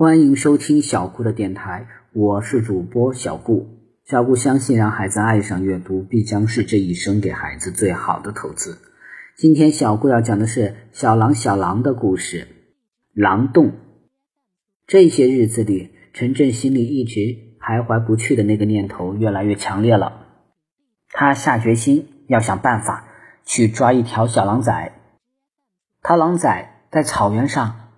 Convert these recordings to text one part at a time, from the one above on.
欢迎收听小顾的电台，我是主播小顾。小顾相信，让孩子爱上阅读，必将是这一生给孩子最好的投资。今天小顾要讲的是小狼小狼的故事，《狼洞》。这些日子里，陈震心里一直徘徊不去的那个念头越来越强烈了。他下决心要想办法去抓一条小狼崽。他狼崽在草原上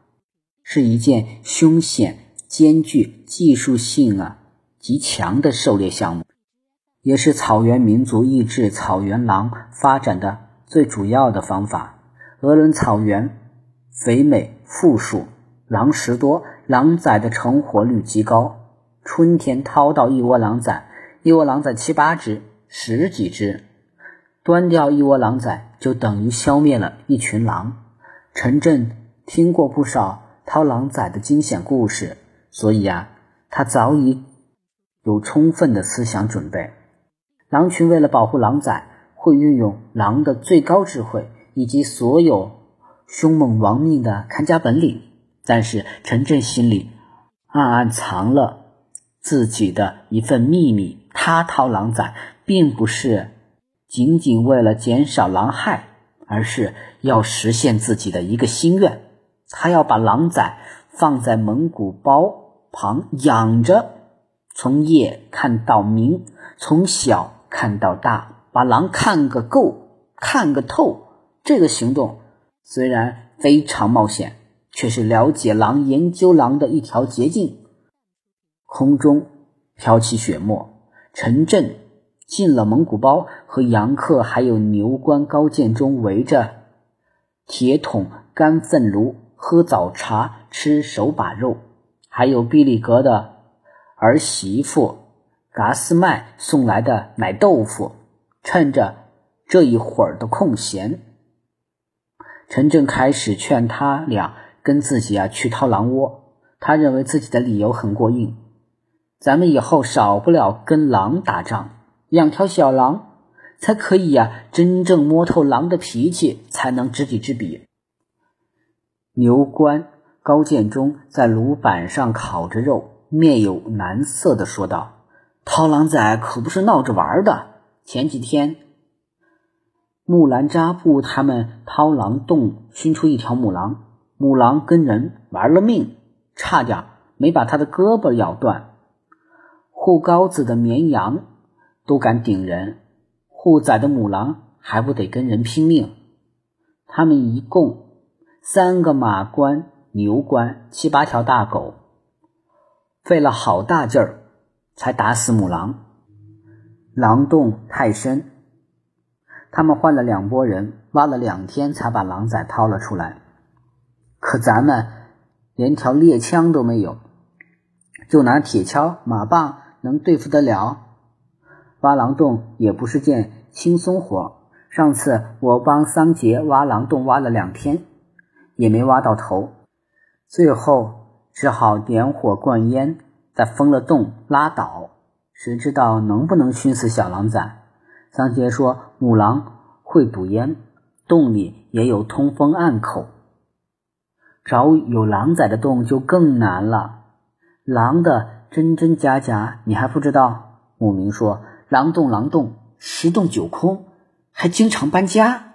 是一件凶险、艰巨、技术性啊极强的狩猎项目，也是草原民族抑制草原狼发展的最主要的方法。鄂伦草原肥美富庶，狼食多，狼崽的成活率极高。春天掏到一窝狼崽，一窝狼崽七八只、十几只，端掉一窝狼崽就等于消灭了一群狼。陈震听过不少掏狼崽的惊险故事，所以啊，他早已有充分的思想准备。狼群为了保护狼崽，会运用狼的最高智慧以及所有凶猛亡命的看家本领。但是陈震心里暗暗藏了自己的一份秘密：他掏狼崽，并不是仅仅为了减少狼害。而是要实现自己的一个心愿，他要把狼崽放在蒙古包旁养着，从夜看到明，从小看到大，把狼看个够，看个透。这个行动虽然非常冒险，却是了解狼、研究狼的一条捷径。空中飘起雪沫，陈震。进了蒙古包，和杨克还有牛关高建中围着铁桶干粪炉喝早茶，吃手把肉，还有毕力格的儿媳妇嘎斯麦送来的奶豆腐。趁着这一会儿的空闲，陈正开始劝他俩跟自己啊去掏狼窝。他认为自己的理由很过硬，咱们以后少不了跟狼打仗。养条小狼，才可以呀，真正摸透狼的脾气，才能知己知彼。牛关高建忠在炉板上烤着肉，面有难色的说道：“掏狼崽可不是闹着玩的。前几天，木兰扎布他们掏狼洞，熏出一条母狼，母狼跟人玩了命，差点没把他的胳膊咬断。护羔子的绵羊。”都敢顶人，护崽的母狼还不得跟人拼命？他们一共三个马关、牛关、七八条大狗，费了好大劲儿才打死母狼。狼洞太深，他们换了两拨人，挖了两天才把狼崽掏了出来。可咱们连条猎枪都没有，就拿铁锹、马棒能对付得了？挖狼洞也不是件轻松活。上次我帮桑杰挖狼洞，挖了两天，也没挖到头，最后只好点火灌烟，再封了洞拉倒。谁知道能不能熏死小狼崽？桑杰说母狼会堵烟，洞里也有通风暗口，找有狼崽的洞就更难了。狼的真真假假，你还不知道？牧民说。狼洞，狼洞，十洞九空，还经常搬家。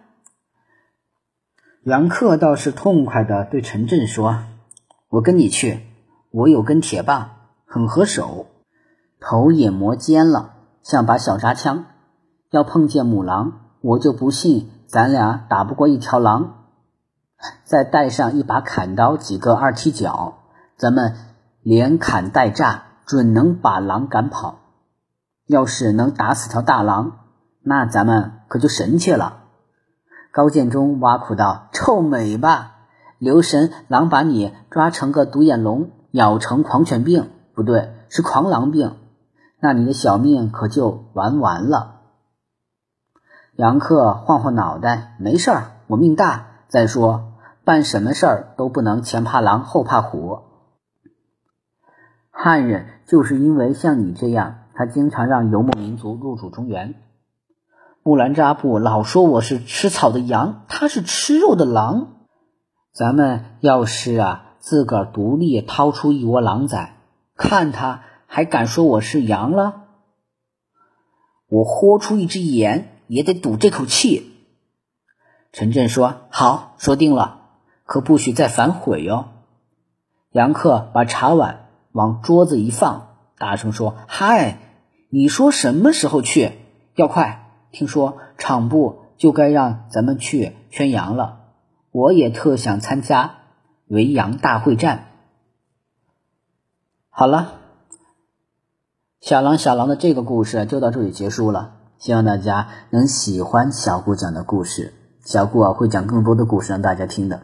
杨克倒是痛快的对陈震说：“我跟你去，我有根铁棒，很合手，头也磨尖了，像把小扎枪。要碰见母狼，我就不信咱俩打不过一条狼。再带上一把砍刀，几个二踢脚，咱们连砍带炸，准能把狼赶跑。”要是能打死条大狼，那咱们可就神气了。高建中挖苦道：“臭美吧！留神狼把你抓成个独眼龙，咬成狂犬病，不对，是狂狼病，那你的小命可就玩完了。”杨克晃晃脑袋：“没事儿，我命大。再说，办什么事儿都不能前怕狼后怕虎。汉人就是因为像你这样。”他经常让游牧民族入主中原。木兰扎布老说我是吃草的羊，他是吃肉的狼。咱们要是啊自个儿独立掏出一窝狼崽，看他还敢说我是羊了？我豁出一只眼也得赌这口气。陈震说：“好，说定了，可不许再反悔哟。”杨克把茶碗往桌子一放，大声说：“嗨，你说什么时候去？要快！听说厂部就该让咱们去圈羊了，我也特想参加围羊大会战。”好了，小狼小狼的这个故事就到这里结束了。希望大家能喜欢小顾讲的故事。小顾啊，会讲更多的故事让大家听的。